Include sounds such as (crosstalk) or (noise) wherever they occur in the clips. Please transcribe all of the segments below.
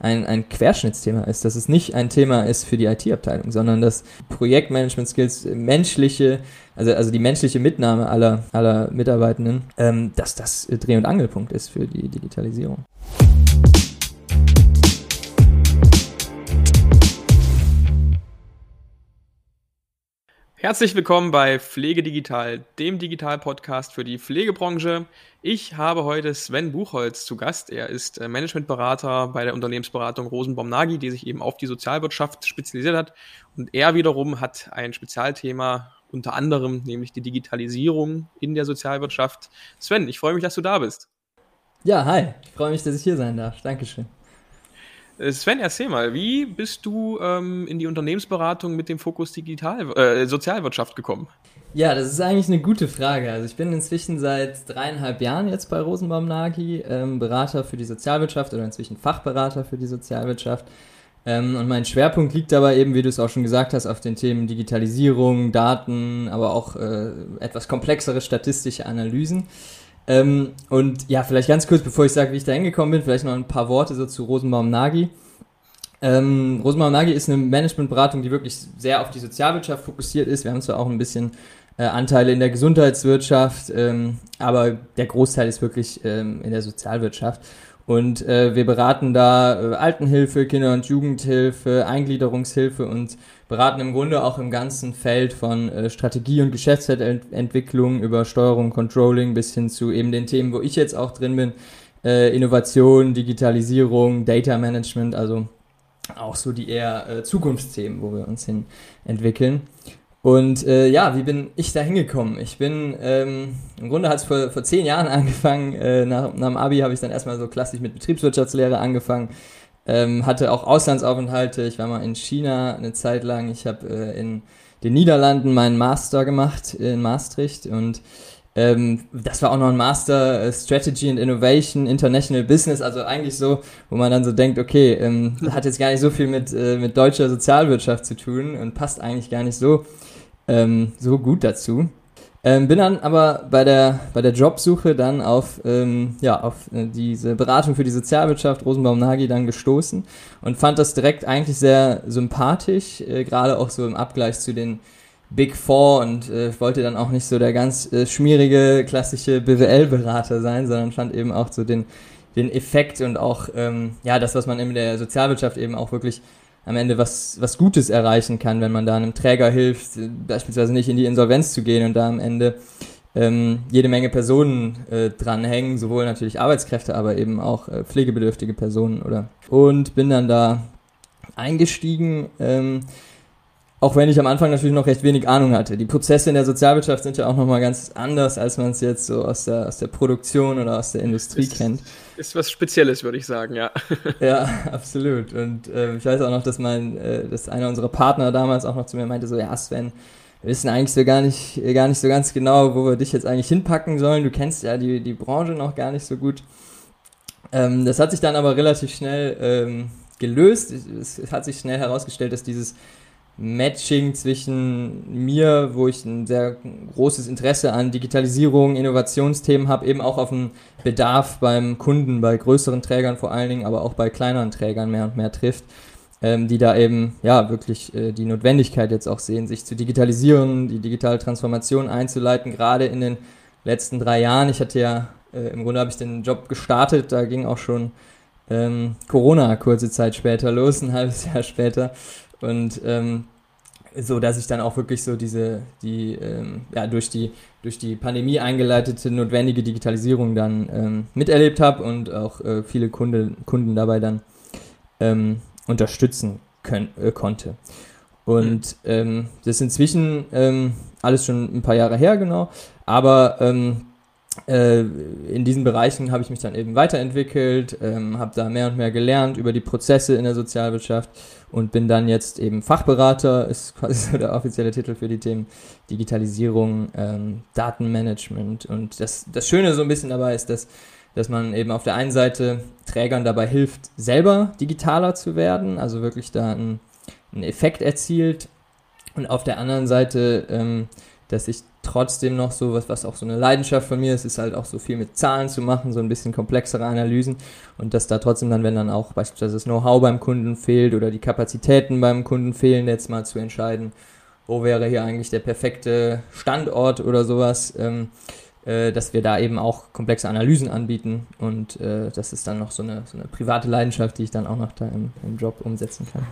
ein, ein Querschnittsthema ist, dass es nicht ein Thema ist für die IT-Abteilung, sondern dass Projektmanagement-Skills, menschliche, also, also die menschliche Mitnahme aller, aller Mitarbeitenden, ähm, dass das Dreh- und Angelpunkt ist für die Digitalisierung. Herzlich willkommen bei Pflege Digital, dem Digital-Podcast für die Pflegebranche. Ich habe heute Sven Buchholz zu Gast. Er ist äh, Managementberater bei der Unternehmensberatung Rosenbaum-Nagy, die sich eben auf die Sozialwirtschaft spezialisiert hat. Und er wiederum hat ein Spezialthema, unter anderem nämlich die Digitalisierung in der Sozialwirtschaft. Sven, ich freue mich, dass du da bist. Ja, hi. Ich freue mich, dass ich hier sein darf. Dankeschön. Äh, Sven, erzähl mal, wie bist du ähm, in die Unternehmensberatung mit dem Fokus Digital, äh, Sozialwirtschaft gekommen? Ja, das ist eigentlich eine gute Frage. Also ich bin inzwischen seit dreieinhalb Jahren jetzt bei Rosenbaum Nagy, ähm, Berater für die Sozialwirtschaft oder inzwischen Fachberater für die Sozialwirtschaft. Ähm, und mein Schwerpunkt liegt dabei eben, wie du es auch schon gesagt hast, auf den Themen Digitalisierung, Daten, aber auch äh, etwas komplexere statistische Analysen. Ähm, und ja, vielleicht ganz kurz, bevor ich sage, wie ich da hingekommen bin, vielleicht noch ein paar Worte so zu Rosenbaum Nagy. Ähm, Rosenbaum Nagy ist eine Managementberatung, die wirklich sehr auf die Sozialwirtschaft fokussiert ist. Wir haben zwar auch ein bisschen äh, Anteile in der Gesundheitswirtschaft, ähm, aber der Großteil ist wirklich ähm, in der Sozialwirtschaft. Und äh, wir beraten da äh, Altenhilfe, Kinder- und Jugendhilfe, Eingliederungshilfe und beraten im Grunde auch im ganzen Feld von äh, Strategie- und Geschäftsentwicklung über Steuerung, Controlling bis hin zu eben den Themen, wo ich jetzt auch drin bin, äh, Innovation, Digitalisierung, Data Management, also auch so die eher äh, Zukunftsthemen, wo wir uns hin entwickeln. Und äh, ja, wie bin ich da hingekommen? Ich bin, ähm, im Grunde hat es vor, vor zehn Jahren (laughs) angefangen. Äh, nach, nach dem Abi habe ich dann erstmal so klassisch mit Betriebswirtschaftslehre angefangen. Ähm, hatte auch Auslandsaufenthalte. Ich war mal in China eine Zeit lang. Ich habe äh, in den Niederlanden meinen Master gemacht in Maastricht und ähm, das war auch noch ein Master äh, Strategy and Innovation, International Business, also eigentlich so, wo man dann so denkt, okay, ähm, hat jetzt gar nicht so viel mit, äh, mit deutscher Sozialwirtschaft zu tun und passt eigentlich gar nicht so, ähm, so gut dazu. Ähm, bin dann aber bei der, bei der Jobsuche dann auf, ähm, ja, auf äh, diese Beratung für die Sozialwirtschaft Rosenbaum-Nagy dann gestoßen und fand das direkt eigentlich sehr sympathisch, äh, gerade auch so im Abgleich zu den Big Four und äh, wollte dann auch nicht so der ganz äh, schmierige klassische BWL-Berater sein, sondern fand eben auch so den, den Effekt und auch ähm, ja das, was man in der Sozialwirtschaft eben auch wirklich am Ende was, was Gutes erreichen kann, wenn man da einem Träger hilft, beispielsweise nicht in die Insolvenz zu gehen und da am Ende ähm, jede Menge Personen äh, dranhängen, sowohl natürlich Arbeitskräfte, aber eben auch äh, pflegebedürftige Personen, oder? Und bin dann da eingestiegen, ähm, auch wenn ich am Anfang natürlich noch recht wenig Ahnung hatte. Die Prozesse in der Sozialwirtschaft sind ja auch nochmal ganz anders, als man es jetzt so aus der, aus der Produktion oder aus der Industrie ist, kennt. Ist was Spezielles, würde ich sagen, ja. (laughs) ja, absolut. Und äh, ich weiß auch noch, dass mein, äh, dass einer unserer Partner damals auch noch zu mir meinte, so, ja, Sven, wir wissen eigentlich so gar nicht, gar nicht so ganz genau, wo wir dich jetzt eigentlich hinpacken sollen. Du kennst ja die, die Branche noch gar nicht so gut. Ähm, das hat sich dann aber relativ schnell ähm, gelöst. Es, es hat sich schnell herausgestellt, dass dieses Matching zwischen mir, wo ich ein sehr großes Interesse an Digitalisierung, Innovationsthemen habe, eben auch auf den Bedarf beim Kunden, bei größeren Trägern vor allen Dingen, aber auch bei kleineren Trägern mehr und mehr trifft, ähm, die da eben ja wirklich äh, die Notwendigkeit jetzt auch sehen, sich zu digitalisieren, die digitale Transformation einzuleiten, gerade in den letzten drei Jahren. Ich hatte ja, äh, im Grunde habe ich den Job gestartet, da ging auch schon ähm, Corona kurze Zeit später los, ein halbes Jahr später. Und ähm, so, dass ich dann auch wirklich so diese, die, ähm, ja, durch die, durch die Pandemie eingeleitete notwendige Digitalisierung dann ähm, miterlebt habe und auch äh, viele Kunde, Kunden dabei dann ähm, unterstützen können, äh, konnte. Und ähm, das ist inzwischen ähm, alles schon ein paar Jahre her, genau. Aber ähm, äh, in diesen Bereichen habe ich mich dann eben weiterentwickelt, ähm, habe da mehr und mehr gelernt über die Prozesse in der Sozialwirtschaft und bin dann jetzt eben Fachberater, ist (laughs) quasi so der offizielle Titel für die Themen Digitalisierung, ähm, Datenmanagement. Und das, das Schöne so ein bisschen dabei ist, dass, dass man eben auf der einen Seite Trägern dabei hilft, selber digitaler zu werden, also wirklich da einen, einen Effekt erzielt. Und auf der anderen Seite, ähm, dass ich trotzdem noch so, was, was auch so eine Leidenschaft von mir ist, ist halt auch so viel mit Zahlen zu machen, so ein bisschen komplexere Analysen und dass da trotzdem dann, wenn dann auch beispielsweise das Know-how beim Kunden fehlt oder die Kapazitäten beim Kunden fehlen, jetzt mal zu entscheiden, wo wäre hier eigentlich der perfekte Standort oder sowas, ähm, äh, dass wir da eben auch komplexe Analysen anbieten und äh, das ist dann noch so eine, so eine private Leidenschaft, die ich dann auch noch da im, im Job umsetzen kann.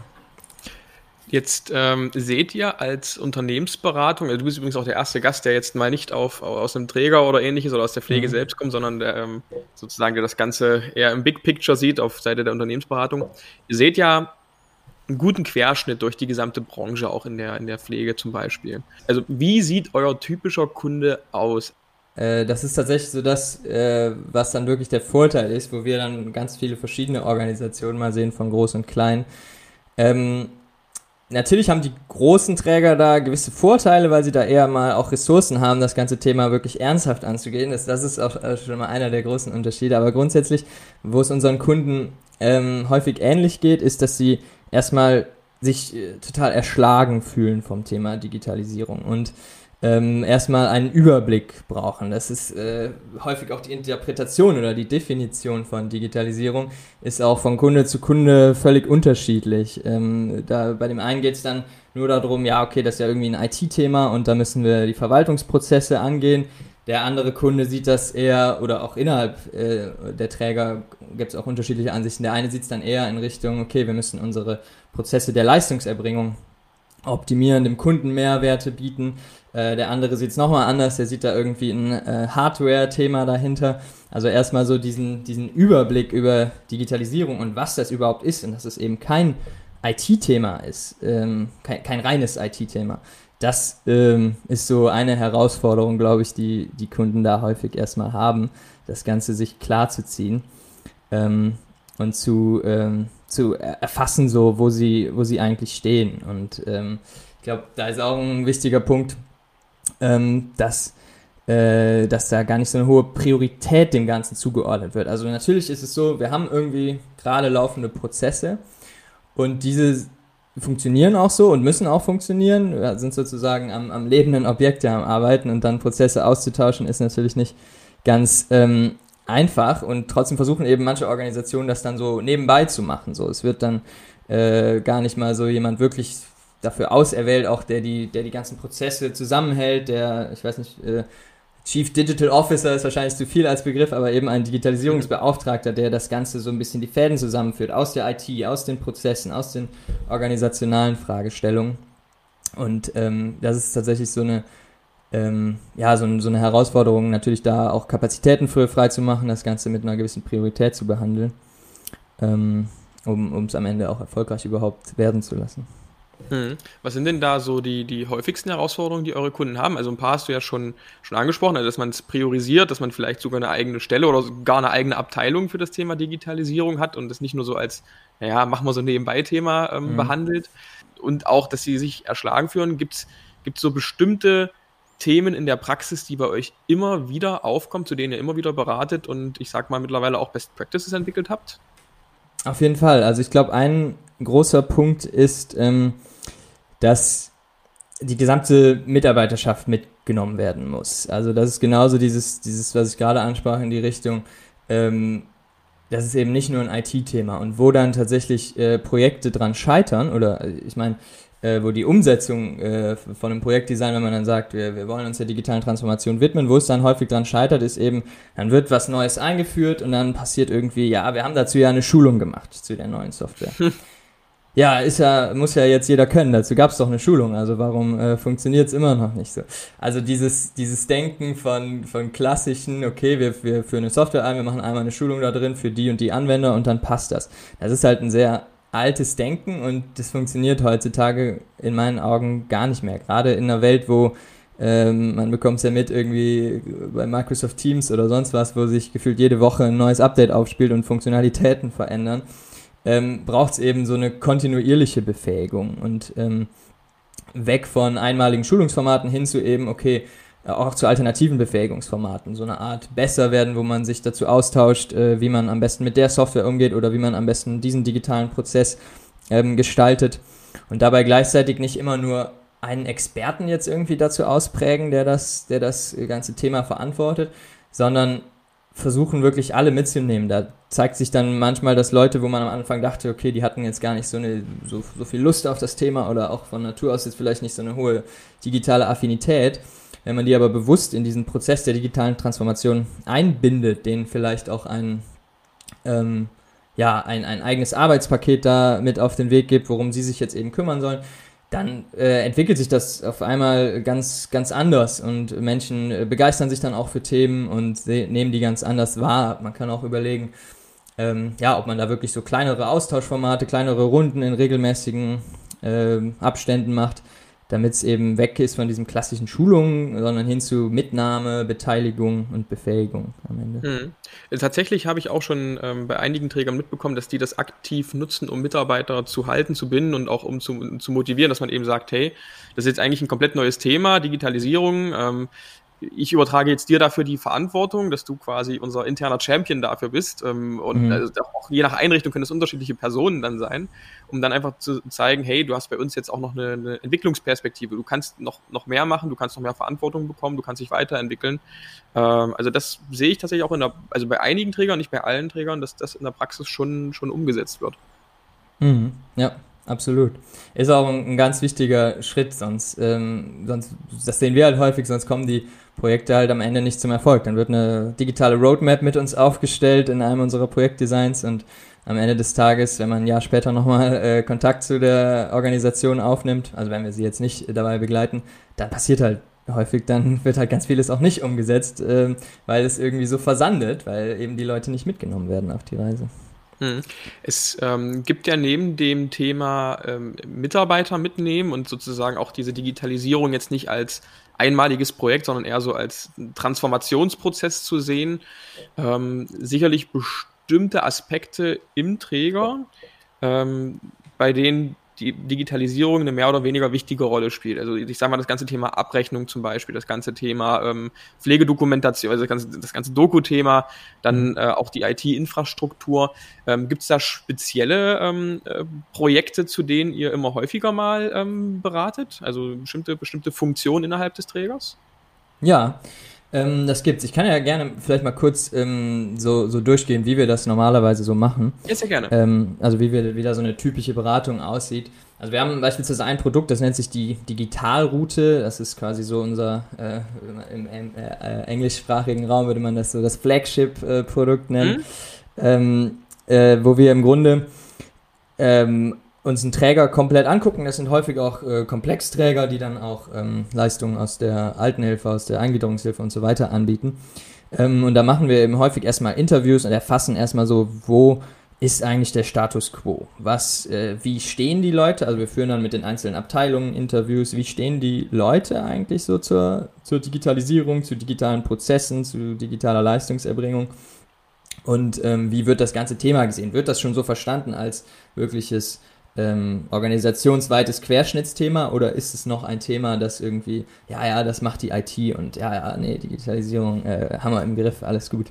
Jetzt ähm, seht ihr als Unternehmensberatung, also du bist übrigens auch der erste Gast, der jetzt mal nicht auf, aus einem Träger oder ähnliches oder aus der Pflege mhm. selbst kommt, sondern der ähm, sozusagen der das Ganze eher im Big Picture sieht auf Seite der Unternehmensberatung. Ihr seht ja einen guten Querschnitt durch die gesamte Branche, auch in der, in der Pflege zum Beispiel. Also wie sieht euer typischer Kunde aus? Äh, das ist tatsächlich so das, äh, was dann wirklich der Vorteil ist, wo wir dann ganz viele verschiedene Organisationen mal sehen, von groß und klein. Ähm, natürlich haben die großen Träger da gewisse Vorteile, weil sie da eher mal auch Ressourcen haben, das ganze Thema wirklich ernsthaft anzugehen. Das, das ist auch äh, schon mal einer der großen Unterschiede. Aber grundsätzlich, wo es unseren Kunden ähm, häufig ähnlich geht, ist, dass sie erstmal sich äh, total erschlagen fühlen vom Thema Digitalisierung und ähm, erstmal einen Überblick brauchen. Das ist äh, häufig auch die Interpretation oder die Definition von Digitalisierung ist auch von Kunde zu Kunde völlig unterschiedlich. Ähm, da, bei dem einen geht es dann nur darum, ja, okay, das ist ja irgendwie ein IT-Thema und da müssen wir die Verwaltungsprozesse angehen. Der andere Kunde sieht das eher, oder auch innerhalb äh, der Träger gibt es auch unterschiedliche Ansichten. Der eine sieht es dann eher in Richtung, okay, wir müssen unsere Prozesse der Leistungserbringung optimieren, dem Kunden Mehrwerte bieten. Äh, der andere sieht es nochmal anders, der sieht da irgendwie ein äh, Hardware-Thema dahinter. Also erstmal so diesen, diesen Überblick über Digitalisierung und was das überhaupt ist und dass es eben kein IT-Thema ist, ähm, kein, kein reines IT-Thema. Das ähm, ist so eine Herausforderung, glaube ich, die die Kunden da häufig erstmal haben, das Ganze sich klar zu ziehen ähm, und zu, ähm, zu erfassen, so wo sie, wo sie eigentlich stehen. Und ähm, ich glaube, da ist auch ein wichtiger Punkt, ähm, dass, äh, dass da gar nicht so eine hohe Priorität dem Ganzen zugeordnet wird. Also natürlich ist es so, wir haben irgendwie gerade laufende Prozesse und diese funktionieren auch so und müssen auch funktionieren. Wir sind sozusagen am, am lebenden Objekt ja am Arbeiten und dann Prozesse auszutauschen ist natürlich nicht ganz ähm, einfach und trotzdem versuchen eben manche Organisationen das dann so nebenbei zu machen. So, es wird dann äh, gar nicht mal so jemand wirklich dafür auserwählt, auch der die, der die ganzen Prozesse zusammenhält, der, ich weiß nicht, äh, Chief Digital Officer ist wahrscheinlich zu viel als Begriff, aber eben ein Digitalisierungsbeauftragter, der das Ganze so ein bisschen die Fäden zusammenführt, aus der IT, aus den Prozessen, aus den organisationalen Fragestellungen. Und ähm, das ist tatsächlich so eine, ähm, ja, so, so, eine Herausforderung, natürlich da auch Kapazitäten für frei zu machen, das Ganze mit einer gewissen Priorität zu behandeln, ähm, um es am Ende auch erfolgreich überhaupt werden zu lassen. Mhm. Was sind denn da so die, die häufigsten Herausforderungen, die eure Kunden haben? Also ein paar hast du ja schon, schon angesprochen, also dass man es priorisiert, dass man vielleicht sogar eine eigene Stelle oder gar eine eigene Abteilung für das Thema Digitalisierung hat und das nicht nur so als, naja, machen wir so ein Nebenbei-Thema ähm, mhm. behandelt. Und auch, dass sie sich erschlagen führen. Gibt es so bestimmte Themen in der Praxis, die bei euch immer wieder aufkommen, zu denen ihr immer wieder beratet und ich sag mal mittlerweile auch Best Practices entwickelt habt? Auf jeden Fall. Also ich glaube, ein großer Punkt ist, ähm, dass die gesamte Mitarbeiterschaft mitgenommen werden muss. Also das ist genauso dieses, dieses, was ich gerade ansprach, in die Richtung, ähm, das ist eben nicht nur ein IT-Thema. Und wo dann tatsächlich äh, Projekte dran scheitern, oder ich meine, äh, wo die Umsetzung äh, von einem Projektdesign, wenn man dann sagt, wir, wir wollen uns der digitalen Transformation widmen, wo es dann häufig dran scheitert, ist eben, dann wird was Neues eingeführt und dann passiert irgendwie, ja, wir haben dazu ja eine Schulung gemacht zu der neuen Software. (laughs) ja, ist ja, muss ja jetzt jeder können. Dazu gab es doch eine Schulung. Also warum äh, funktioniert es immer noch nicht so? Also dieses, dieses Denken von, von klassischen, okay, wir, wir führen eine Software ein, wir machen einmal eine Schulung da drin für die und die Anwender und dann passt das. Das ist halt ein sehr altes Denken und das funktioniert heutzutage in meinen Augen gar nicht mehr. Gerade in einer Welt, wo ähm, man bekommt es ja mit irgendwie bei Microsoft Teams oder sonst was, wo sich gefühlt jede Woche ein neues Update aufspielt und Funktionalitäten verändern ähm, braucht es eben so eine kontinuierliche Befähigung und ähm, weg von einmaligen Schulungsformaten hin zu eben, okay, auch zu alternativen Befähigungsformaten, so eine Art besser werden, wo man sich dazu austauscht, äh, wie man am besten mit der Software umgeht oder wie man am besten diesen digitalen Prozess ähm, gestaltet und dabei gleichzeitig nicht immer nur einen Experten jetzt irgendwie dazu ausprägen, der das, der das ganze Thema verantwortet, sondern versuchen wirklich alle mitzunehmen. Da zeigt sich dann manchmal, dass Leute, wo man am Anfang dachte, okay, die hatten jetzt gar nicht so, eine, so, so viel Lust auf das Thema oder auch von Natur aus jetzt vielleicht nicht so eine hohe digitale Affinität, wenn man die aber bewusst in diesen Prozess der digitalen Transformation einbindet, denen vielleicht auch ein, ähm, ja, ein, ein eigenes Arbeitspaket da mit auf den Weg gibt, worum sie sich jetzt eben kümmern sollen, dann äh, entwickelt sich das auf einmal ganz, ganz anders und Menschen äh, begeistern sich dann auch für Themen und nehmen die ganz anders wahr. Man kann auch überlegen, ähm, ja, ob man da wirklich so kleinere Austauschformate, kleinere Runden in regelmäßigen äh, Abständen macht damit es eben weg ist von diesen klassischen Schulungen, sondern hin zu Mitnahme, Beteiligung und Befähigung am Ende. Mhm. Tatsächlich habe ich auch schon ähm, bei einigen Trägern mitbekommen, dass die das aktiv nutzen, um Mitarbeiter zu halten, zu binden und auch um zu, zu motivieren, dass man eben sagt, hey, das ist jetzt eigentlich ein komplett neues Thema, Digitalisierung. Ähm, ich übertrage jetzt dir dafür die Verantwortung, dass du quasi unser interner Champion dafür bist. Ähm, und mhm. also auch je nach Einrichtung können es unterschiedliche Personen dann sein, um dann einfach zu zeigen, hey, du hast bei uns jetzt auch noch eine, eine, Entwicklungsperspektive. Du kannst noch, noch mehr machen, du kannst noch mehr Verantwortung bekommen, du kannst dich weiterentwickeln. Ähm, also das sehe ich tatsächlich auch in der, also bei einigen Trägern, nicht bei allen Trägern, dass das in der Praxis schon, schon umgesetzt wird. Mhm. Ja, absolut. Ist auch ein, ein ganz wichtiger Schritt, sonst, ähm, sonst, das sehen wir halt häufig, sonst kommen die Projekte halt am Ende nicht zum Erfolg. Dann wird eine digitale Roadmap mit uns aufgestellt in einem unserer Projektdesigns und am Ende des Tages, wenn man ein Jahr später nochmal äh, Kontakt zu der Organisation aufnimmt, also wenn wir sie jetzt nicht dabei begleiten, dann passiert halt häufig, dann wird halt ganz vieles auch nicht umgesetzt, äh, weil es irgendwie so versandet, weil eben die Leute nicht mitgenommen werden auf die Reise. Hm. Es ähm, gibt ja neben dem Thema ähm, Mitarbeiter mitnehmen und sozusagen auch diese Digitalisierung jetzt nicht als einmaliges Projekt, sondern eher so als Transformationsprozess zu sehen. Ähm, sicherlich bestimmte Aspekte im Träger, ähm, bei denen die Digitalisierung eine mehr oder weniger wichtige Rolle spielt. Also ich sage mal das ganze Thema Abrechnung zum Beispiel, das ganze Thema ähm, Pflegedokumentation, also das ganze, das ganze Doku-Thema, dann mhm. äh, auch die IT-Infrastruktur. Ähm, Gibt es da spezielle ähm, äh, Projekte, zu denen ihr immer häufiger mal ähm, beratet? Also bestimmte, bestimmte Funktionen innerhalb des Trägers? Ja, ähm, das gibt's. Ich kann ja gerne vielleicht mal kurz ähm, so, so durchgehen, wie wir das normalerweise so machen. Ja, sehr gerne. Ähm, also wie, wir, wie da so eine typische Beratung aussieht. Also wir haben beispielsweise ein Produkt, das nennt sich die Digitalroute. Das ist quasi so unser, äh, im, im äh, englischsprachigen Raum würde man das so das Flagship-Produkt nennen. Mhm. Ähm, äh, wo wir im Grunde ähm, uns einen Träger komplett angucken. Das sind häufig auch äh, Komplexträger, die dann auch ähm, Leistungen aus der Altenhilfe, aus der Eingliederungshilfe und so weiter anbieten. Ähm, und da machen wir eben häufig erstmal Interviews und erfassen erstmal so, wo ist eigentlich der Status quo? Was, äh, wie stehen die Leute? Also wir führen dann mit den einzelnen Abteilungen Interviews. Wie stehen die Leute eigentlich so zur, zur Digitalisierung, zu digitalen Prozessen, zu digitaler Leistungserbringung? Und ähm, wie wird das ganze Thema gesehen? Wird das schon so verstanden als wirkliches ähm, organisationsweites Querschnittsthema oder ist es noch ein Thema, das irgendwie, ja, ja, das macht die IT und ja, ja, nee, Digitalisierung äh, haben wir im Griff, alles gut.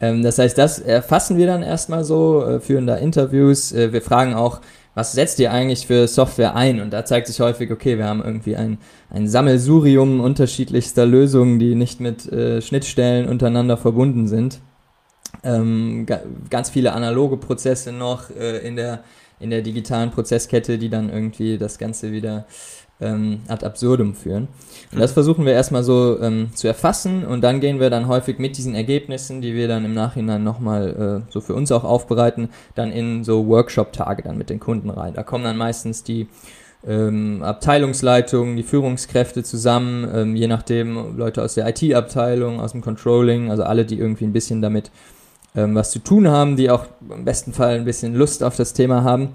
Ähm, das heißt, das erfassen wir dann erstmal so, äh, führen da Interviews, äh, wir fragen auch, was setzt ihr eigentlich für Software ein? Und da zeigt sich häufig, okay, wir haben irgendwie ein, ein Sammelsurium unterschiedlichster Lösungen, die nicht mit äh, Schnittstellen untereinander verbunden sind. Ähm, ganz viele analoge Prozesse noch äh, in der in der digitalen Prozesskette, die dann irgendwie das Ganze wieder ähm, ad absurdum führen. Und das versuchen wir erstmal so ähm, zu erfassen und dann gehen wir dann häufig mit diesen Ergebnissen, die wir dann im Nachhinein nochmal äh, so für uns auch aufbereiten, dann in so Workshop-Tage dann mit den Kunden rein. Da kommen dann meistens die ähm, Abteilungsleitungen, die Führungskräfte zusammen, ähm, je nachdem Leute aus der IT-Abteilung, aus dem Controlling, also alle, die irgendwie ein bisschen damit ähm, was zu tun haben, die auch im besten Fall ein bisschen Lust auf das Thema haben.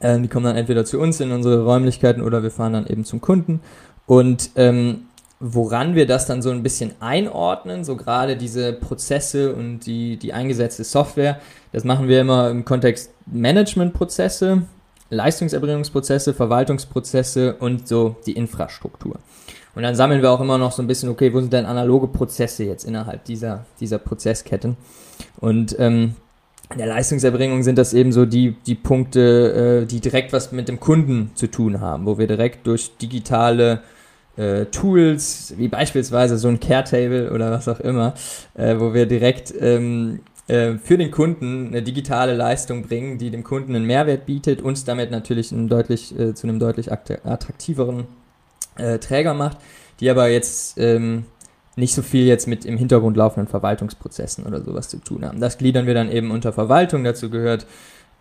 Ähm, die kommen dann entweder zu uns in unsere Räumlichkeiten oder wir fahren dann eben zum Kunden. Und ähm, woran wir das dann so ein bisschen einordnen, so gerade diese Prozesse und die, die eingesetzte Software, das machen wir immer im Kontext Managementprozesse, Leistungserbringungsprozesse, Verwaltungsprozesse und so die Infrastruktur. Und dann sammeln wir auch immer noch so ein bisschen, okay, wo sind denn analoge Prozesse jetzt innerhalb dieser, dieser Prozessketten? Und ähm, in der Leistungserbringung sind das eben so die, die Punkte, äh, die direkt was mit dem Kunden zu tun haben, wo wir direkt durch digitale äh, Tools, wie beispielsweise so ein Care-Table oder was auch immer, äh, wo wir direkt ähm, äh, für den Kunden eine digitale Leistung bringen, die dem Kunden einen Mehrwert bietet, uns damit natürlich einen deutlich, äh, zu einem deutlich attraktiveren äh, Träger macht, die aber jetzt ähm, nicht so viel jetzt mit im Hintergrund laufenden Verwaltungsprozessen oder sowas zu tun haben. Das gliedern wir dann eben unter Verwaltung. Dazu gehört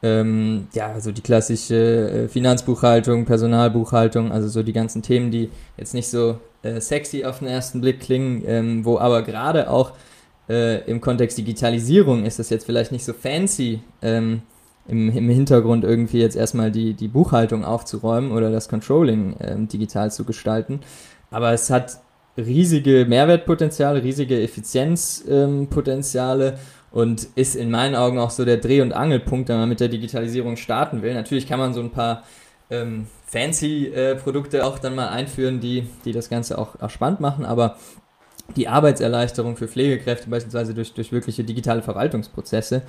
ähm, ja so die klassische äh, Finanzbuchhaltung, Personalbuchhaltung, also so die ganzen Themen, die jetzt nicht so äh, sexy auf den ersten Blick klingen, ähm, wo aber gerade auch äh, im Kontext Digitalisierung ist das jetzt vielleicht nicht so fancy. Ähm, im, im Hintergrund irgendwie jetzt erstmal die, die Buchhaltung aufzuräumen oder das Controlling ähm, digital zu gestalten. Aber es hat riesige Mehrwertpotenziale, riesige Effizienzpotenziale ähm, und ist in meinen Augen auch so der Dreh- und Angelpunkt, wenn man mit der Digitalisierung starten will. Natürlich kann man so ein paar ähm, fancy äh, Produkte auch dann mal einführen, die, die das Ganze auch, auch spannend machen, aber die Arbeitserleichterung für Pflegekräfte beispielsweise durch, durch wirkliche digitale Verwaltungsprozesse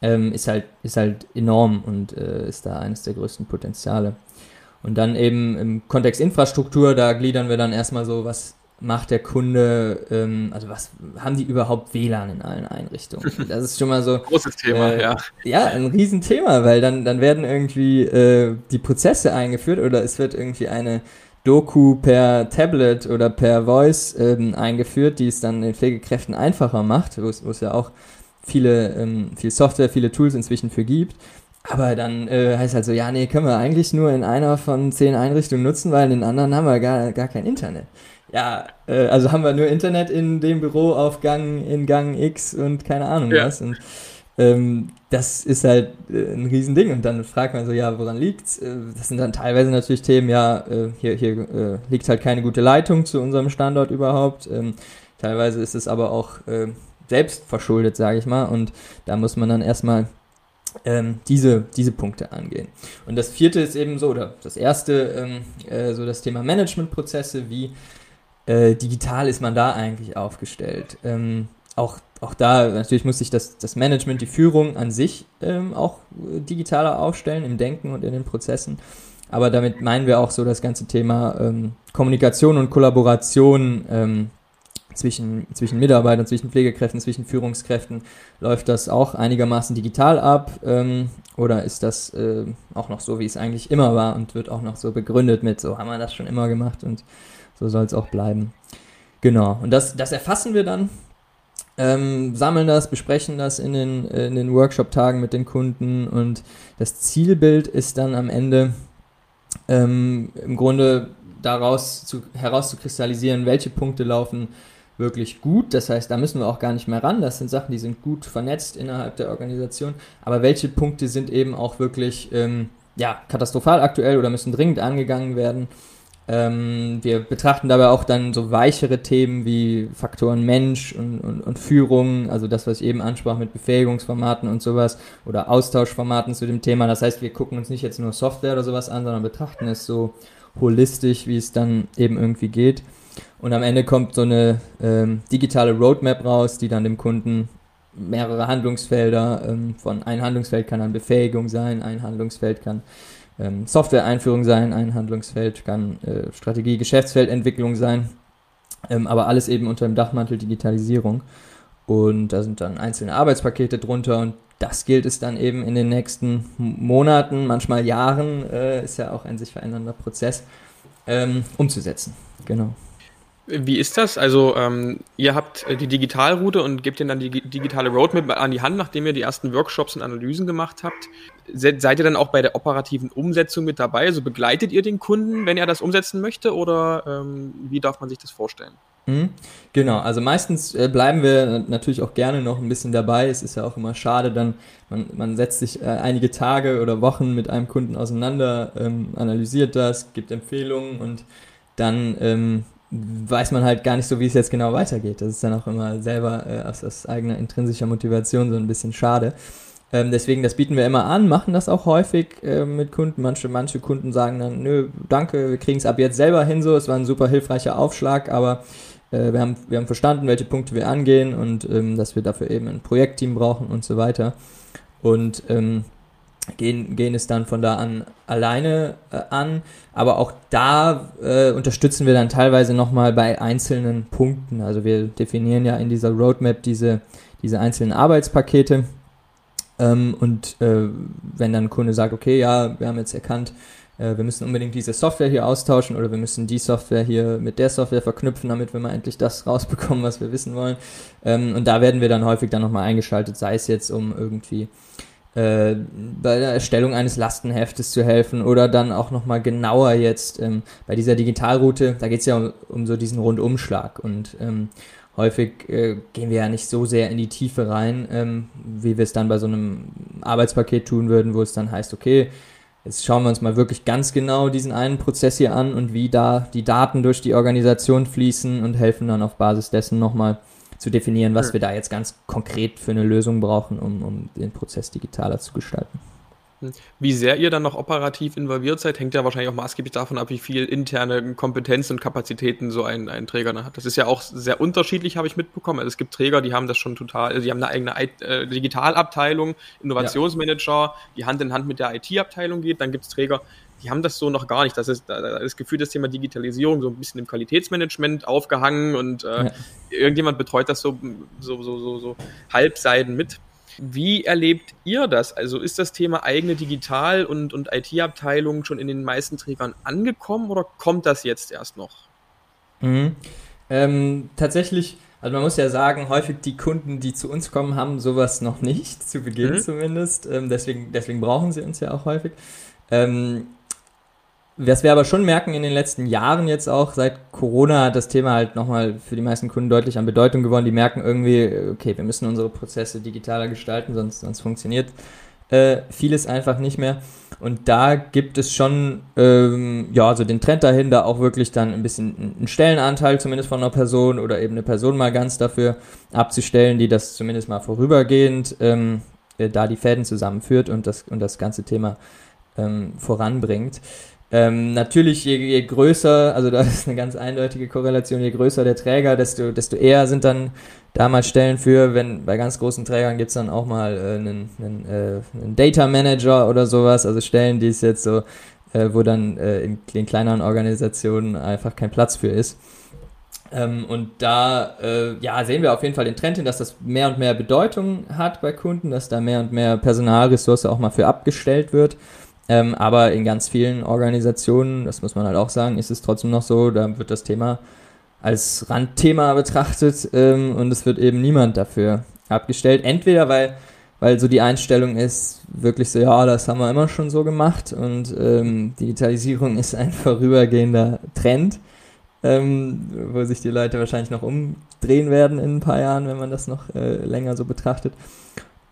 ähm, ist, halt, ist halt enorm und äh, ist da eines der größten Potenziale. Und dann eben im Kontext Infrastruktur, da gliedern wir dann erstmal so, was macht der Kunde, ähm, also was haben die überhaupt WLAN in allen Einrichtungen? (laughs) Das ist schon mal so. Großes Thema, äh, ja. Ja, ein Riesenthema, weil dann, dann werden irgendwie äh, die Prozesse eingeführt oder es wird irgendwie eine Doku per Tablet oder per Voice ähm, eingeführt, die es dann den Pflegekräften einfacher macht, wo es ja auch viele, ähm, viel Software, viele Tools inzwischen für gibt. Aber dann äh, heißt halt so, ja, nee, können wir eigentlich nur in einer von zehn Einrichtungen nutzen, weil in den anderen haben wir gar, gar kein Internet. Ja, äh, also haben wir nur Internet in dem Büro auf Gang, in Gang X und keine Ahnung ja. was. Und ähm, das ist halt äh, ein Riesending. Und dann fragt man so, ja, woran liegt's? Äh, das sind dann teilweise natürlich Themen, ja, äh, hier, hier äh, liegt halt keine gute Leitung zu unserem Standort überhaupt. Ähm, teilweise ist es aber auch äh, selbst verschuldet, sage ich mal. Und da muss man dann erstmal ähm, diese, diese Punkte angehen. Und das vierte ist eben so, oder das erste, ähm, äh, so das Thema Managementprozesse, wie äh, digital ist man da eigentlich aufgestellt. Ähm, auch, auch da, natürlich muss sich das, das Management, die Führung an sich ähm, auch äh, digitaler aufstellen, im Denken und in den Prozessen. Aber damit meinen wir auch so das ganze Thema ähm, Kommunikation und Kollaboration ähm, zwischen, zwischen Mitarbeitern, zwischen Pflegekräften, zwischen Führungskräften. Läuft das auch einigermaßen digital ab ähm, oder ist das äh, auch noch so, wie es eigentlich immer war und wird auch noch so begründet mit, so haben wir das schon immer gemacht und so soll es auch bleiben. Genau, und das, das erfassen wir dann, ähm, sammeln das, besprechen das in den, in den Workshop-Tagen mit den Kunden und das Zielbild ist dann am Ende ähm, im Grunde daraus zu, herauszukristallisieren, welche Punkte laufen wirklich gut. Das heißt, da müssen wir auch gar nicht mehr ran. Das sind Sachen, die sind gut vernetzt innerhalb der Organisation. Aber welche Punkte sind eben auch wirklich ähm, ja, katastrophal aktuell oder müssen dringend angegangen werden? Ähm, wir betrachten dabei auch dann so weichere Themen wie Faktoren Mensch und, und, und Führung, also das, was ich eben ansprach mit Befähigungsformaten und sowas oder Austauschformaten zu dem Thema. Das heißt, wir gucken uns nicht jetzt nur Software oder sowas an, sondern betrachten es so holistisch, wie es dann eben irgendwie geht. Und am Ende kommt so eine ähm, digitale Roadmap raus, die dann dem Kunden mehrere Handlungsfelder ähm, von ein Handlungsfeld kann dann Befähigung sein, ein Handlungsfeld kann ähm, Software-Einführung sein, ein Handlungsfeld kann äh, Strategie, Geschäftsfeldentwicklung sein, ähm, aber alles eben unter dem Dachmantel Digitalisierung. Und da sind dann einzelne Arbeitspakete drunter und das gilt es dann eben in den nächsten Monaten, manchmal Jahren, äh, ist ja auch ein sich verändernder Prozess, ähm, umzusetzen. Genau. Wie ist das? Also ähm, ihr habt äh, die Digitalroute und gebt ihnen dann die digitale Roadmap an die Hand, nachdem ihr die ersten Workshops und Analysen gemacht habt. Se seid ihr dann auch bei der operativen Umsetzung mit dabei? Also begleitet ihr den Kunden, wenn er das umsetzen möchte oder ähm, wie darf man sich das vorstellen? Mhm, genau, also meistens äh, bleiben wir natürlich auch gerne noch ein bisschen dabei. Es ist ja auch immer schade, dann man, man setzt sich äh, einige Tage oder Wochen mit einem Kunden auseinander, ähm, analysiert das, gibt Empfehlungen und dann ähm, weiß man halt gar nicht so, wie es jetzt genau weitergeht. Das ist dann auch immer selber äh, aus, aus, eigener intrinsischer Motivation so ein bisschen schade. Ähm, deswegen, das bieten wir immer an, machen das auch häufig äh, mit Kunden. Manche, manche Kunden sagen dann, nö, danke, wir kriegen es ab jetzt selber hin so. Es war ein super hilfreicher Aufschlag, aber äh, wir, haben, wir haben verstanden, welche Punkte wir angehen und ähm, dass wir dafür eben ein Projektteam brauchen und so weiter. und ähm, gehen, gehen es dann von da an alleine äh, an. Aber auch da äh, unterstützen wir dann teilweise nochmal bei einzelnen Punkten. Also wir definieren ja in dieser Roadmap diese, diese einzelnen Arbeitspakete. Ähm, und äh, wenn dann ein Kunde sagt, okay, ja, wir haben jetzt erkannt, äh, wir müssen unbedingt diese Software hier austauschen oder wir müssen die Software hier mit der Software verknüpfen, damit wir mal endlich das (laughs) rausbekommen, was wir wissen wollen. Ähm, und da werden wir dann häufig dann nochmal eingeschaltet, sei es jetzt um irgendwie äh, bei der Erstellung eines Lastenheftes zu helfen oder dann auch nochmal genauer jetzt ähm, bei dieser Digitalroute, da geht es ja um, um, so diesen Rundumschlag und ähm, häufig äh, gehen wir ja nicht so sehr in die Tiefe rein, ähm, wie wir es dann bei so einem Arbeitspaket tun würden, wo es dann heißt, okay, jetzt schauen wir uns mal wirklich ganz genau diesen einen Prozess hier an und wie da die Daten durch die Organisation fließen und helfen dann auf Basis dessen nochmal zu definieren, was wir da jetzt ganz konkret für eine Lösung brauchen, um, um den Prozess digitaler zu gestalten. Wie sehr ihr dann noch operativ involviert seid, hängt ja wahrscheinlich auch maßgeblich davon ab, wie viel interne Kompetenz und Kapazitäten so ein, ein Träger hat. Das ist ja auch sehr unterschiedlich, habe ich mitbekommen. Also es gibt Träger, die haben das schon total, also die haben eine eigene äh, Digitalabteilung, Innovationsmanager, ja. die Hand in Hand mit der IT-Abteilung geht. Dann gibt es Träger, die haben das so noch gar nicht. Das ist das Gefühl, das Thema Digitalisierung so ein bisschen im Qualitätsmanagement aufgehangen und äh, ja. irgendjemand betreut das so, so, so, so, so halbseiden mit. Wie erlebt ihr das? Also ist das Thema eigene Digital- und, und IT-Abteilung schon in den meisten Trägern angekommen oder kommt das jetzt erst noch? Mhm. Ähm, tatsächlich, also man muss ja sagen, häufig die Kunden, die zu uns kommen, haben sowas noch nicht, zu Beginn mhm. zumindest. Ähm, deswegen, deswegen brauchen sie uns ja auch häufig. Ähm, was wir aber schon merken in den letzten Jahren jetzt auch, seit Corona hat das Thema halt nochmal für die meisten Kunden deutlich an Bedeutung gewonnen. Die merken irgendwie, okay, wir müssen unsere Prozesse digitaler gestalten, sonst, sonst funktioniert äh, vieles einfach nicht mehr. Und da gibt es schon, ähm, ja, so den Trend dahin, da auch wirklich dann ein bisschen einen Stellenanteil zumindest von einer Person oder eben eine Person mal ganz dafür abzustellen, die das zumindest mal vorübergehend ähm, äh, da die Fäden zusammenführt und das, und das ganze Thema ähm, voranbringt. Ähm, natürlich, je, je größer, also da (laughs) ist eine ganz eindeutige Korrelation, je größer der Träger, desto, desto eher sind dann damals Stellen für, wenn bei ganz großen Trägern gibt's dann auch mal äh, einen, einen, äh, einen Data Manager oder sowas, also Stellen, die es jetzt so, äh, wo dann äh, in, in kleineren Organisationen einfach kein Platz für ist. Ähm, und da äh, ja, sehen wir auf jeden Fall den Trend hin, dass das mehr und mehr Bedeutung hat bei Kunden, dass da mehr und mehr Personalressource auch mal für abgestellt wird. Ähm, aber in ganz vielen Organisationen, das muss man halt auch sagen, ist es trotzdem noch so, da wird das Thema als Randthema betrachtet ähm, und es wird eben niemand dafür abgestellt. Entweder weil, weil so die Einstellung ist, wirklich so, ja, das haben wir immer schon so gemacht und ähm, Digitalisierung (laughs) ist ein vorübergehender Trend, ähm, wo sich die Leute wahrscheinlich noch umdrehen werden in ein paar Jahren, wenn man das noch äh, länger so betrachtet.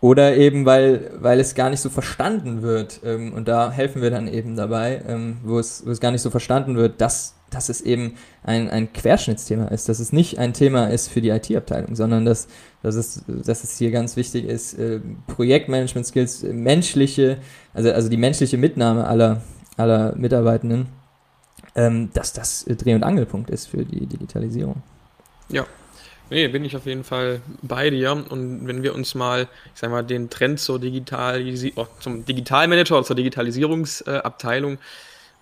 Oder eben, weil, weil es gar nicht so verstanden wird. Ähm, und da helfen wir dann eben dabei, ähm, wo, es, wo es gar nicht so verstanden wird, dass, dass es eben ein, ein Querschnittsthema ist, dass es nicht ein Thema ist für die IT-Abteilung, sondern dass, dass, es, dass es hier ganz wichtig ist, äh, Projektmanagement-Skills, menschliche, also, also die menschliche Mitnahme aller, aller Mitarbeitenden, ähm, dass das Dreh- und Angelpunkt ist für die Digitalisierung. Ja, Nee, bin ich auf jeden Fall bei dir. Und wenn wir uns mal, ich sag mal, den Trend zur Digitalisi oh, zum Digitalmanager oder zur Digitalisierungsabteilung,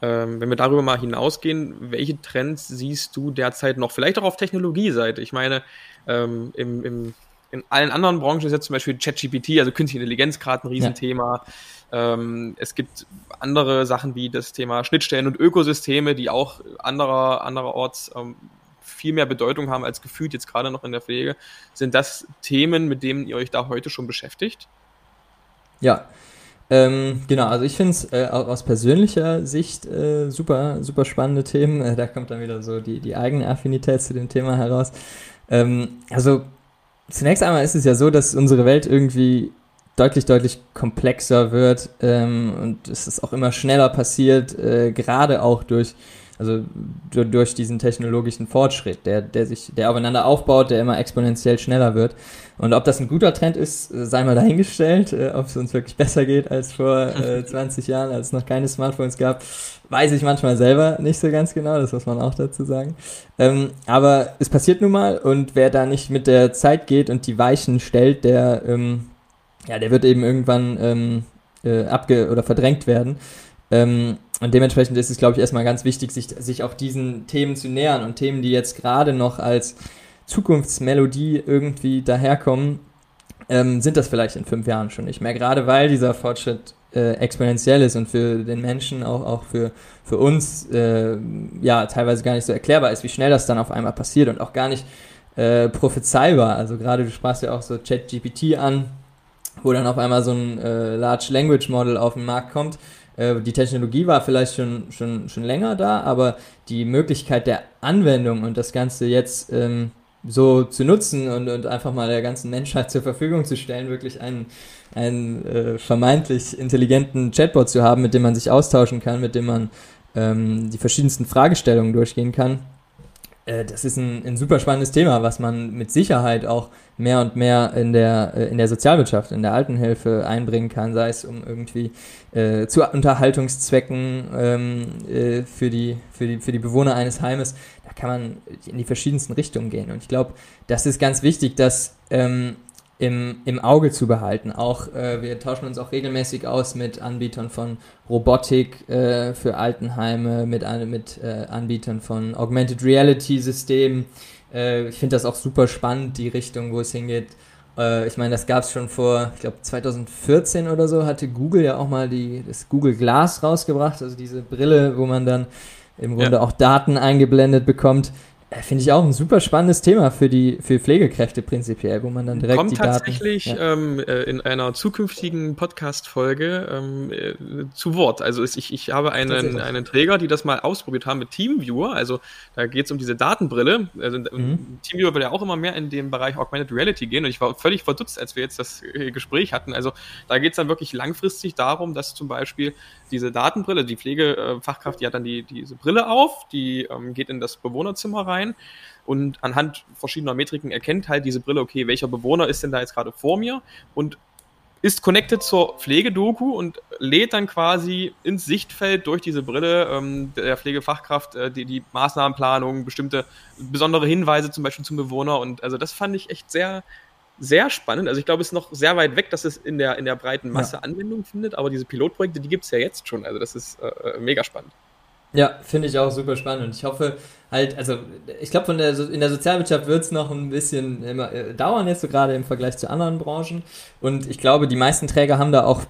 ähm, wenn wir darüber mal hinausgehen, welche Trends siehst du derzeit noch? Vielleicht auch auf Technologieseite. Ich meine, ähm, im, im, in allen anderen Branchen ist jetzt zum Beispiel ChatGPT, also künstliche Intelligenz, gerade ein Riesenthema. Ja. Ähm, es gibt andere Sachen wie das Thema Schnittstellen und Ökosysteme, die auch anderer, andererorts ähm, viel mehr Bedeutung haben als gefühlt jetzt gerade noch in der Pflege. Sind das Themen, mit denen ihr euch da heute schon beschäftigt? Ja, ähm, genau, also ich finde es äh, aus persönlicher Sicht äh, super, super spannende Themen. Äh, da kommt dann wieder so die, die eigene Affinität zu dem Thema heraus. Ähm, also zunächst einmal ist es ja so, dass unsere Welt irgendwie deutlich, deutlich komplexer wird ähm, und es ist auch immer schneller passiert, äh, gerade auch durch also durch diesen technologischen Fortschritt, der, der sich, der aufeinander aufbaut, der immer exponentiell schneller wird. Und ob das ein guter Trend ist, sei mal dahingestellt, äh, ob es uns wirklich besser geht als vor äh, 20 Jahren, als es noch keine Smartphones gab, weiß ich manchmal selber nicht so ganz genau, das muss man auch dazu sagen. Ähm, aber es passiert nun mal und wer da nicht mit der Zeit geht und die Weichen stellt, der ähm, ja, der wird eben irgendwann ähm, äh, abge oder verdrängt werden. Ähm, und dementsprechend ist es, glaube ich, erstmal ganz wichtig, sich, sich auch diesen Themen zu nähern und Themen, die jetzt gerade noch als Zukunftsmelodie irgendwie daherkommen, ähm, sind das vielleicht in fünf Jahren schon nicht mehr. Gerade weil dieser Fortschritt äh, exponentiell ist und für den Menschen, auch, auch für, für uns, äh, ja, teilweise gar nicht so erklärbar ist, wie schnell das dann auf einmal passiert und auch gar nicht äh, prophezeibar. Also gerade du sprachst ja auch so ChatGPT an, wo dann auf einmal so ein äh, Large Language Model auf den Markt kommt. Äh, die Technologie war vielleicht schon, schon, schon länger da, aber die Möglichkeit der Anwendung und das Ganze jetzt ähm, so zu nutzen und, und einfach mal der ganzen Menschheit zur Verfügung zu stellen, wirklich einen, einen äh, vermeintlich intelligenten Chatbot zu haben, mit dem man sich austauschen kann, mit dem man ähm, die verschiedensten Fragestellungen durchgehen kann. Äh, das ist ein, ein super spannendes Thema, was man mit Sicherheit auch mehr und mehr in der, äh, in der Sozialwirtschaft, in der Altenhilfe einbringen kann, sei es um irgendwie äh, zu Unterhaltungszwecken ähm, äh, für, die, für, die, für die Bewohner eines Heimes kann man in die verschiedensten Richtungen gehen. Und ich glaube, das ist ganz wichtig, das ähm, im, im Auge zu behalten. Auch äh, wir tauschen uns auch regelmäßig aus mit Anbietern von Robotik äh, für Altenheime, mit, mit äh, Anbietern von Augmented Reality Systemen. Äh, ich finde das auch super spannend, die Richtung, wo es hingeht. Äh, ich meine, das gab es schon vor, ich glaube 2014 oder so, hatte Google ja auch mal die, das Google Glass rausgebracht, also diese Brille, wo man dann im Grunde ja. auch Daten eingeblendet bekommt. Äh, finde ich auch ein super spannendes Thema für die für Pflegekräfte prinzipiell, wo man dann direkt Kommt die tatsächlich Daten, ja. ähm, äh, in einer zukünftigen Podcast-Folge ähm, äh, zu Wort. Also ich, ich habe einen, einen Träger, die das mal ausprobiert haben mit Teamviewer. Also da geht es um diese Datenbrille. Also, mhm. Teamviewer will ja auch immer mehr in den Bereich Augmented Reality gehen. Und ich war völlig verdutzt, als wir jetzt das Gespräch hatten. Also da geht es dann wirklich langfristig darum, dass zum Beispiel diese Datenbrille, die Pflegefachkraft, die hat dann die, diese Brille auf, die ähm, geht in das Bewohnerzimmer rein und anhand verschiedener Metriken erkennt halt diese Brille, okay, welcher Bewohner ist denn da jetzt gerade vor mir und ist connected zur Pflegedoku und lädt dann quasi ins Sichtfeld durch diese Brille ähm, der Pflegefachkraft äh, die, die Maßnahmenplanung, bestimmte besondere Hinweise zum Beispiel zum Bewohner und also das fand ich echt sehr, sehr spannend. Also ich glaube, es ist noch sehr weit weg, dass es in der, in der breiten Masse ja. Anwendung findet, aber diese Pilotprojekte, die gibt es ja jetzt schon. Also das ist äh, äh, mega spannend. Ja, finde ich auch super spannend. Und ich hoffe halt, also ich glaube, der, in der Sozialwirtschaft wird es noch ein bisschen immer, äh, dauern, jetzt so gerade im Vergleich zu anderen Branchen. Und ich glaube, die meisten Träger haben da auch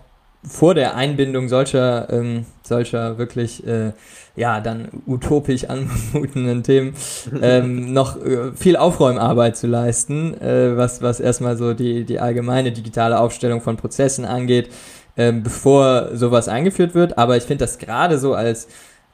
vor der Einbindung solcher, ähm, solcher wirklich, äh, ja, dann utopisch anmutenden Themen ähm, (laughs) noch äh, viel Aufräumarbeit zu leisten, äh, was, was erstmal so die, die allgemeine digitale Aufstellung von Prozessen angeht, äh, bevor sowas eingeführt wird. Aber ich finde das gerade so als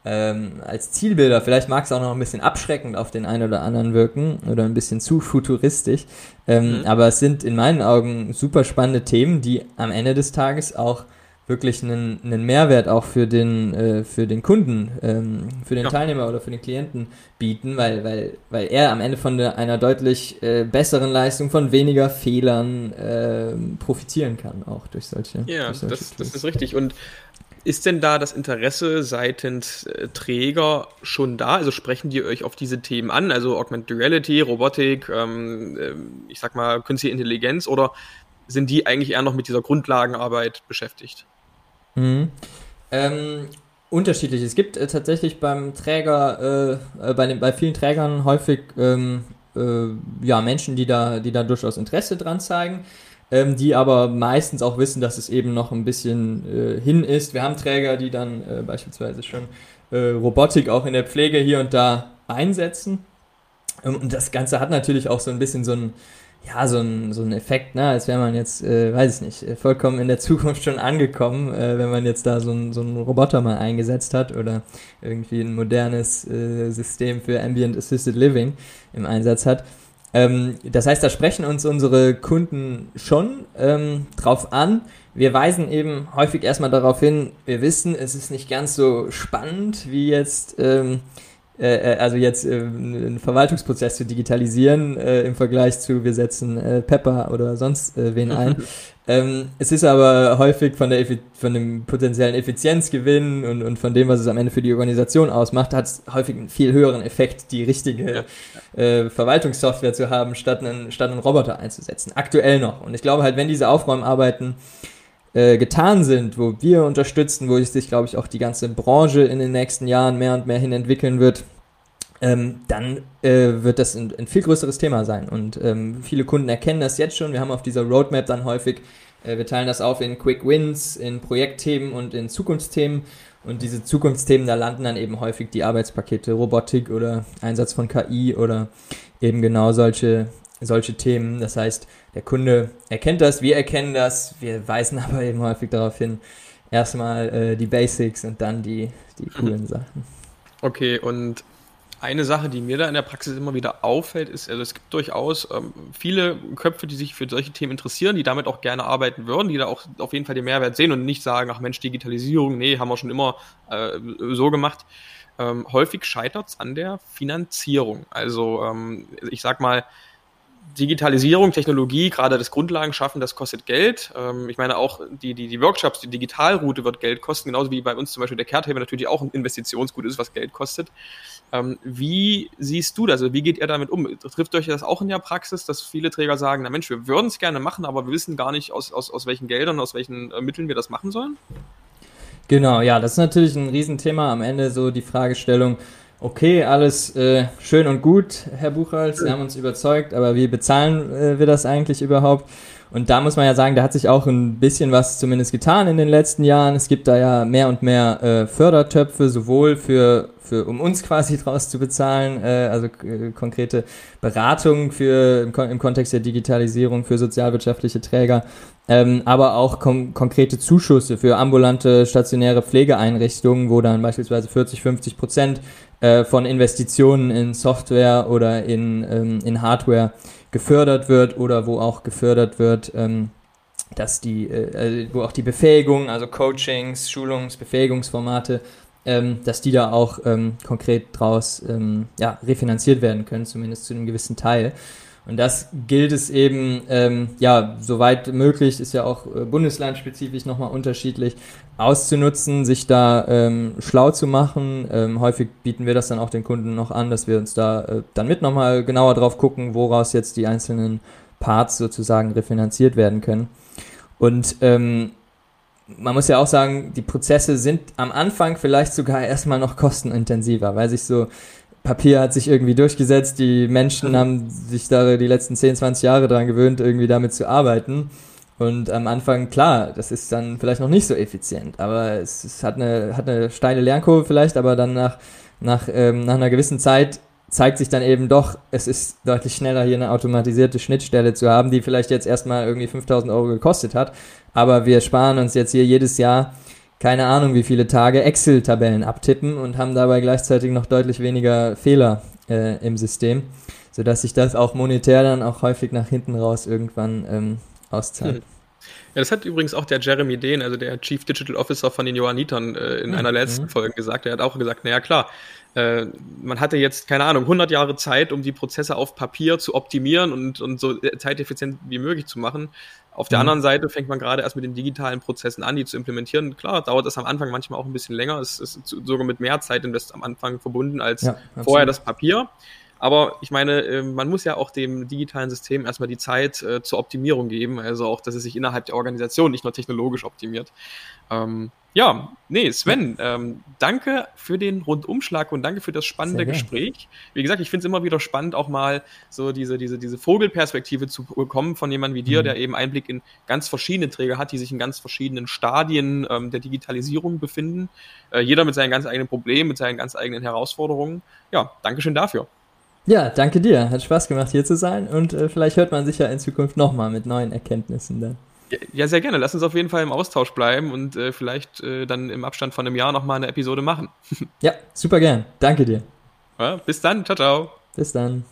ähm, als Zielbilder, vielleicht mag es auch noch ein bisschen abschreckend auf den einen oder anderen wirken oder ein bisschen zu futuristisch, ähm, mhm. aber es sind in meinen Augen super spannende Themen, die am Ende des Tages auch wirklich einen, einen Mehrwert auch für den, äh, für den Kunden, ähm, für den ja. Teilnehmer oder für den Klienten bieten, weil, weil, weil er am Ende von der, einer deutlich äh, besseren Leistung, von weniger Fehlern äh, profitieren kann, auch durch solche. Ja, durch solche das, das ist richtig. Und ist denn da das Interesse seitens äh, Träger schon da? Also sprechen die euch auf diese Themen an? Also Augmented Reality, Robotik, ähm, äh, ich sag mal künstliche Intelligenz oder sind die eigentlich eher noch mit dieser Grundlagenarbeit beschäftigt? Mhm. Ähm, unterschiedlich. Es gibt äh, tatsächlich beim Träger, äh, äh, bei, den, bei vielen Trägern häufig ähm, äh, ja, Menschen, die da, die da durchaus Interesse dran zeigen ähm, die aber meistens auch wissen, dass es eben noch ein bisschen äh, hin ist. Wir haben Träger, die dann äh, beispielsweise schon äh, Robotik auch in der Pflege hier und da einsetzen. Ähm, und das Ganze hat natürlich auch so ein bisschen so ein, ja, so ein, so ein Effekt, ne, als wäre man jetzt, äh, weiß ich nicht, äh, vollkommen in der (laughs) Zukunft schon angekommen, äh, wenn man jetzt da so ein, so Roboter mal eingesetzt hat oder irgendwie ein modernes äh, System für Ambient Assisted Living im Einsatz hat. Ähm, das heißt, da sprechen uns unsere Kunden schon ähm, drauf an. Wir weisen eben häufig erstmal darauf hin, wir wissen, es ist nicht ganz so spannend wie jetzt ähm, äh, äh, also jetzt äh, einen Verwaltungsprozess zu digitalisieren äh, im Vergleich zu, wir setzen äh, Pepper oder sonst äh, wen ein. (laughs) ähm, es ist aber häufig von, der von dem potenziellen Effizienzgewinn und, und von dem, was es am Ende für die Organisation ausmacht, hat es häufig einen viel höheren Effekt, die richtige äh, Verwaltungssoftware zu haben, statt einen, statt einen Roboter einzusetzen. Aktuell noch. Und ich glaube halt, wenn diese Aufräumarbeiten äh, getan sind, wo wir unterstützen, wo sich, glaube ich, auch die ganze Branche in den nächsten Jahren mehr und mehr hin entwickeln wird, ähm, dann äh, wird das ein, ein, viel größeres Thema sein. Und ähm, viele Kunden erkennen das jetzt schon. Wir haben auf dieser Roadmap dann häufig, äh, wir teilen das auf in Quick Wins, in Projektthemen und in Zukunftsthemen. Und diese Zukunftsthemen, da landen dann eben häufig die Arbeitspakete Robotik oder Einsatz von KI oder eben genau solche, solche Themen. Das heißt, der Kunde erkennt das, wir erkennen das, wir weisen (laughs) aber eben häufig darauf hin, erstmal äh, die Basics und dann die, die coolen mhm. Sachen. Okay, und eine Sache, die mir da in der Praxis immer wieder auffällt, ist, also es gibt durchaus ähm, viele Köpfe, die sich für solche Themen interessieren, die damit auch gerne arbeiten würden, die da auch auf jeden Fall den Mehrwert sehen und nicht sagen, ach Mensch, Digitalisierung, nee, haben wir schon immer äh, so gemacht. Ähm, häufig scheitert es an der Finanzierung. Also ähm, ich sag mal, Digitalisierung, Technologie, gerade das Grundlagenschaffen, das kostet Geld. Ähm, ich meine auch die, die, die Workshops, die Digitalroute wird Geld kosten, genauso wie bei uns zum Beispiel der Kehrtable natürlich auch ein Investitionsgut ist, was Geld kostet. Ähm, wie siehst du das? Also wie geht ihr damit um? Trifft euch das auch in der Praxis, dass viele Träger sagen, na Mensch, wir würden es gerne machen, aber wir wissen gar nicht, aus, aus, aus welchen Geldern, aus welchen äh, Mitteln wir das machen sollen? Genau, ja, das ist natürlich ein Riesenthema. Am Ende so die Fragestellung, okay, alles äh, schön und gut, Herr Buchholz, Sie haben uns überzeugt, aber wie bezahlen äh, wir das eigentlich überhaupt? Und da muss man ja sagen, da hat sich auch ein bisschen was zumindest getan in den letzten Jahren. Es gibt da ja mehr und mehr äh, Fördertöpfe, sowohl für, für um uns (laughs) quasi draus zu bezahlen, äh, also äh, konkrete Beratung für im, im, Kontext der Digitalisierung für sozialwirtschaftliche Träger, ähm, aber auch kon konkrete Zuschüsse für ambulante stationäre Pflegeeinrichtungen, wo dann beispielsweise 40, 50 Prozent äh, von Investitionen in Software oder in, ähm, in Hardware gefördert wird oder wo auch gefördert wird, ähm, dass die, äh, äh, wo auch die Befähigung, also Coachings, Schulungs-, Befähigungsformate, ähm, dass die da auch ähm, konkret draus ähm, ja, refinanziert werden können, zumindest zu einem gewissen Teil. Und das gilt es eben, ähm, ja, soweit möglich, ist ja auch äh, bundeslandspezifisch nochmal unterschiedlich, auszunutzen, sich da ähm, schlau zu machen. Ähm, häufig bieten wir das dann auch den Kunden noch an, dass wir uns da äh, dann mit nochmal genauer drauf gucken, woraus jetzt die einzelnen Parts sozusagen refinanziert werden können. Und ähm, man muss ja auch sagen, die Prozesse sind am Anfang vielleicht sogar (laughs) erstmal noch kostenintensiver, weil sich so Papier hat sich irgendwie durchgesetzt, die Menschen mhm. haben sich da die letzten 10, 20 Jahre daran gewöhnt, irgendwie damit zu arbeiten. Und am Anfang, klar, das ist dann vielleicht noch nicht so effizient, aber es, es hat, eine, hat eine steile Lernkurve vielleicht, aber dann nach, nach, ähm, nach einer gewissen Zeit zeigt sich dann eben doch, es ist deutlich schneller, hier eine automatisierte Schnittstelle zu haben, die vielleicht jetzt erstmal irgendwie 5000 Euro gekostet hat, aber wir sparen uns jetzt hier jedes Jahr keine Ahnung wie viele Tage Excel-Tabellen abtippen und haben dabei gleichzeitig noch deutlich weniger Fehler äh, im System, sodass sich das auch monetär dann auch häufig nach hinten raus irgendwann ähm, auszahlt. Hm. Ja, das hat übrigens auch der Jeremy Dehn, also der Chief Digital Officer von den Johannitern, äh, in mhm. einer letzten. Folge gesagt. Er hat auch gesagt, naja klar, äh, man hatte jetzt, keine Ahnung, 100 Jahre Zeit, um die Prozesse auf Papier zu optimieren und, und so zeiteffizient wie möglich zu machen. Auf der mhm. anderen Seite fängt man gerade erst mit den digitalen Prozessen an, die zu implementieren. Klar, dauert das am Anfang manchmal auch ein bisschen länger. Es ist sogar mit mehr Zeit invest am Anfang verbunden als ja, vorher das Papier. Aber ich meine, ähm, man muss ja auch dem digitalen System erstmal die Zeit äh, zur Optimierung geben, also auch, dass es sich innerhalb der Organisation nicht nur technologisch optimiert. Ähm, ja, nee, Sven, ähm, danke für den Rundumschlag und danke für das spannende Gespräch. Wie gesagt, ich finde es immer wieder spannend, auch mal so diese, diese, diese Vogelperspektive zu bekommen von jemandem wie dir, mhm. der eben Einblick in ganz verschiedene Träger hat, die sich in ganz verschiedenen Stadien ähm, der Digitalisierung befinden. Äh, jeder mit seinen ganz eigenen Problemen, mit seinen ganz eigenen Herausforderungen. Ja, danke schön dafür. Ja, danke dir. Hat Spaß gemacht, hier zu sein und äh, vielleicht hört man sich ja in Zukunft nochmal mit neuen Erkenntnissen dann. Ja, sehr gerne. Lass uns auf jeden Fall im Austausch bleiben und äh, vielleicht äh, dann im Abstand von einem Jahr nochmal eine Episode machen. (laughs) ja, super gern. Danke dir. Ja, bis dann. Ciao, ciao. Bis dann.